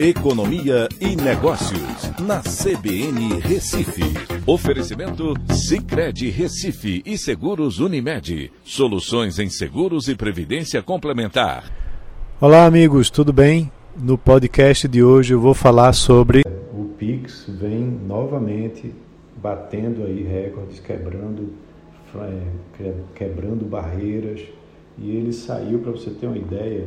Economia e Negócios, na CBN Recife. Oferecimento Cicred Recife e Seguros Unimed. Soluções em seguros e previdência complementar. Olá, amigos, tudo bem? No podcast de hoje eu vou falar sobre. O Pix vem novamente batendo aí recordes, quebrando, é, quebrando barreiras. E ele saiu, para você ter uma ideia,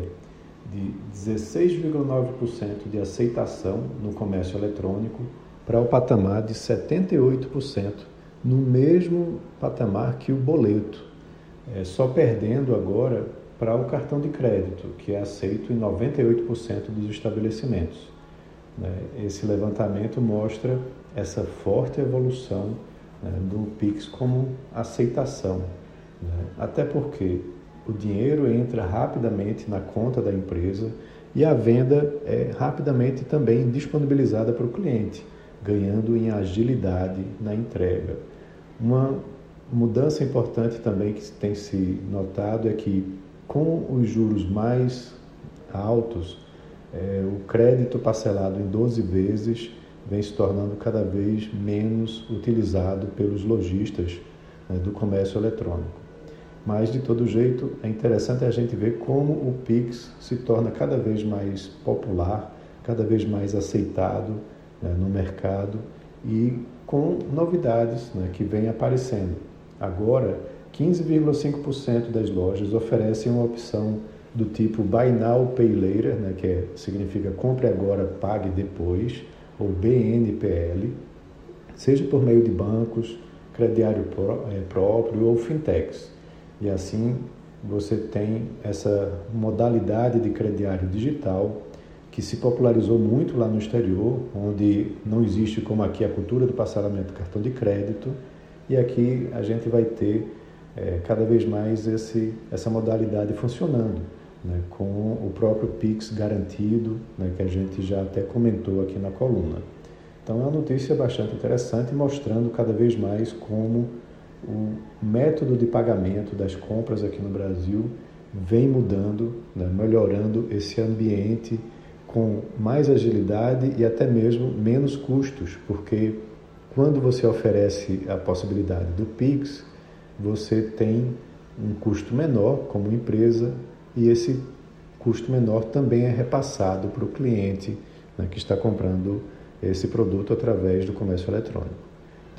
de 16,9% de aceitação no comércio eletrônico para o patamar de 78%, no mesmo patamar que o boleto, é, só perdendo agora para o cartão de crédito, que é aceito em 98% dos estabelecimentos. Né? Esse levantamento mostra essa forte evolução né, do PIX como aceitação. Né? Até porque o dinheiro entra rapidamente na conta da empresa e a venda é rapidamente também disponibilizada para o cliente, ganhando em agilidade na entrega. Uma mudança importante também que tem se notado é que com os juros mais altos, é, o crédito parcelado em 12 vezes vem se tornando cada vez menos utilizado pelos lojistas né, do comércio eletrônico. Mas, de todo jeito, é interessante a gente ver como o Pix se torna cada vez mais popular, cada vez mais aceitado né, no mercado e com novidades né, que vêm aparecendo. Agora, 15,5% das lojas oferecem uma opção do tipo Buy Now, Pay Later, né, que é, significa compre agora, pague depois, ou BNPL, seja por meio de bancos, crediário pró, é, próprio ou fintechs. E assim você tem essa modalidade de crediário digital que se popularizou muito lá no exterior, onde não existe como aqui a cultura do parcelamento cartão de crédito, e aqui a gente vai ter é, cada vez mais esse, essa modalidade funcionando, né, com o próprio Pix garantido, né, que a gente já até comentou aqui na coluna. Então é uma notícia bastante interessante, mostrando cada vez mais como o método de pagamento das compras aqui no Brasil vem mudando, né, melhorando esse ambiente com mais agilidade e até mesmo menos custos, porque quando você oferece a possibilidade do Pix, você tem um custo menor como empresa e esse custo menor também é repassado para o cliente né, que está comprando esse produto através do comércio eletrônico.